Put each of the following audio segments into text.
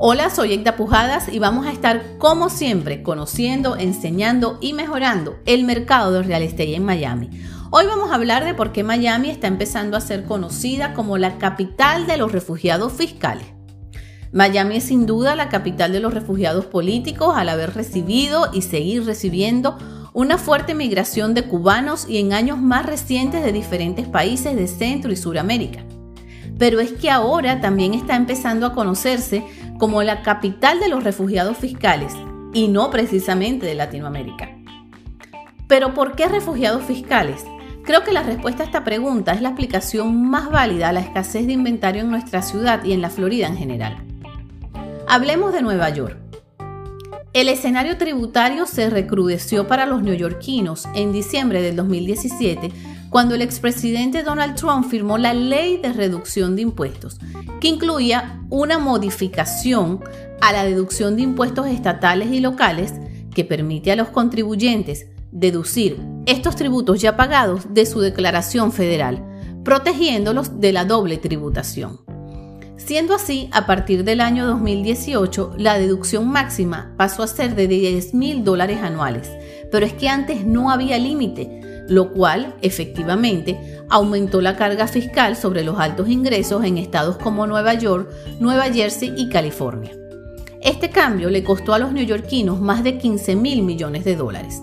Hola, soy Egda Pujadas y vamos a estar como siempre conociendo, enseñando y mejorando el mercado de real estate en Miami. Hoy vamos a hablar de por qué Miami está empezando a ser conocida como la capital de los refugiados fiscales. Miami es sin duda la capital de los refugiados políticos al haber recibido y seguir recibiendo una fuerte migración de cubanos y en años más recientes de diferentes países de Centro y Suramérica pero es que ahora también está empezando a conocerse como la capital de los refugiados fiscales y no precisamente de Latinoamérica. Pero ¿por qué refugiados fiscales? Creo que la respuesta a esta pregunta es la explicación más válida a la escasez de inventario en nuestra ciudad y en la Florida en general. Hablemos de Nueva York. El escenario tributario se recrudeció para los neoyorquinos en diciembre del 2017 cuando el expresidente Donald Trump firmó la ley de reducción de impuestos, que incluía una modificación a la deducción de impuestos estatales y locales que permite a los contribuyentes deducir estos tributos ya pagados de su declaración federal, protegiéndolos de la doble tributación. Siendo así, a partir del año 2018, la deducción máxima pasó a ser de 10 mil dólares anuales, pero es que antes no había límite, lo cual efectivamente aumentó la carga fiscal sobre los altos ingresos en estados como Nueva York, Nueva Jersey y California. Este cambio le costó a los neoyorquinos más de 15 mil millones de dólares.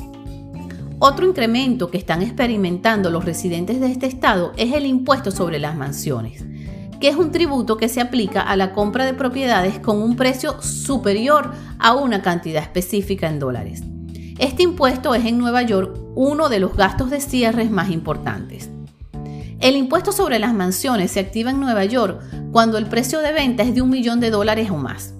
Otro incremento que están experimentando los residentes de este estado es el impuesto sobre las mansiones, que es un tributo que se aplica a la compra de propiedades con un precio superior a una cantidad específica en dólares. Este impuesto es en Nueva York uno de los gastos de cierres más importantes. El impuesto sobre las mansiones se activa en Nueva York cuando el precio de venta es de un millón de dólares o más.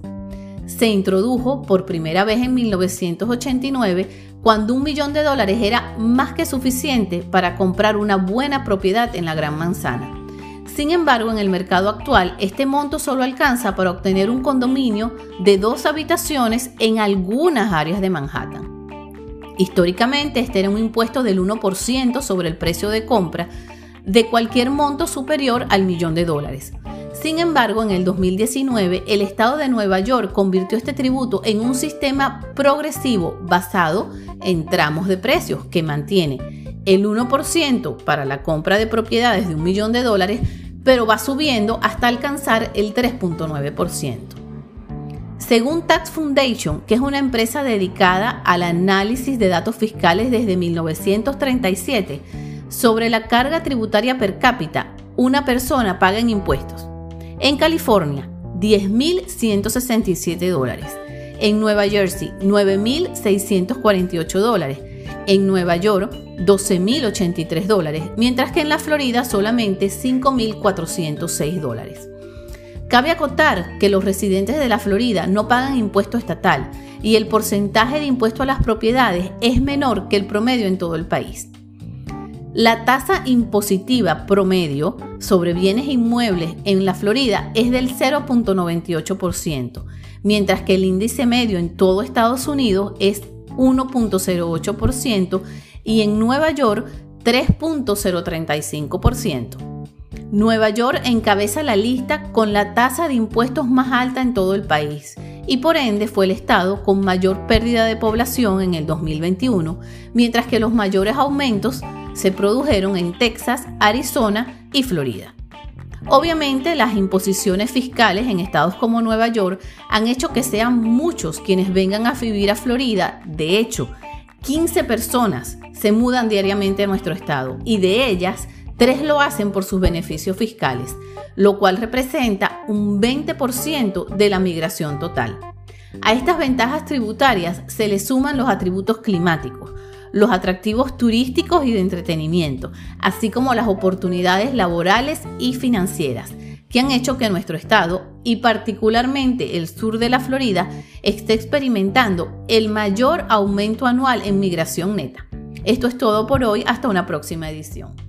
Se introdujo por primera vez en 1989 cuando un millón de dólares era más que suficiente para comprar una buena propiedad en la Gran Manzana. Sin embargo, en el mercado actual, este monto solo alcanza para obtener un condominio de dos habitaciones en algunas áreas de Manhattan. Históricamente, este era un impuesto del 1% sobre el precio de compra de cualquier monto superior al millón de dólares. Sin embargo, en el 2019, el estado de Nueva York convirtió este tributo en un sistema progresivo basado en tramos de precios que mantiene el 1% para la compra de propiedades de un millón de dólares, pero va subiendo hasta alcanzar el 3.9%. Según Tax Foundation, que es una empresa dedicada al análisis de datos fiscales desde 1937, sobre la carga tributaria per cápita, una persona paga en impuestos. En California, 10.167 dólares. En Nueva Jersey, 9.648 dólares. En Nueva York, 12.083 dólares, mientras que en la Florida solamente 5.406 dólares. Cabe acotar que los residentes de la Florida no pagan impuesto estatal y el porcentaje de impuesto a las propiedades es menor que el promedio en todo el país. La tasa impositiva promedio sobre bienes inmuebles en la Florida es del 0.98%, mientras que el índice medio en todo Estados Unidos es 1.08% y en Nueva York 3.035%. Nueva York encabeza la lista con la tasa de impuestos más alta en todo el país y por ende fue el estado con mayor pérdida de población en el 2021, mientras que los mayores aumentos se produjeron en Texas, Arizona y Florida. Obviamente las imposiciones fiscales en estados como Nueva York han hecho que sean muchos quienes vengan a vivir a Florida. De hecho, 15 personas se mudan diariamente a nuestro estado y de ellas Tres lo hacen por sus beneficios fiscales, lo cual representa un 20% de la migración total. A estas ventajas tributarias se le suman los atributos climáticos, los atractivos turísticos y de entretenimiento, así como las oportunidades laborales y financieras que han hecho que nuestro estado, y particularmente el sur de la Florida, esté experimentando el mayor aumento anual en migración neta. Esto es todo por hoy, hasta una próxima edición.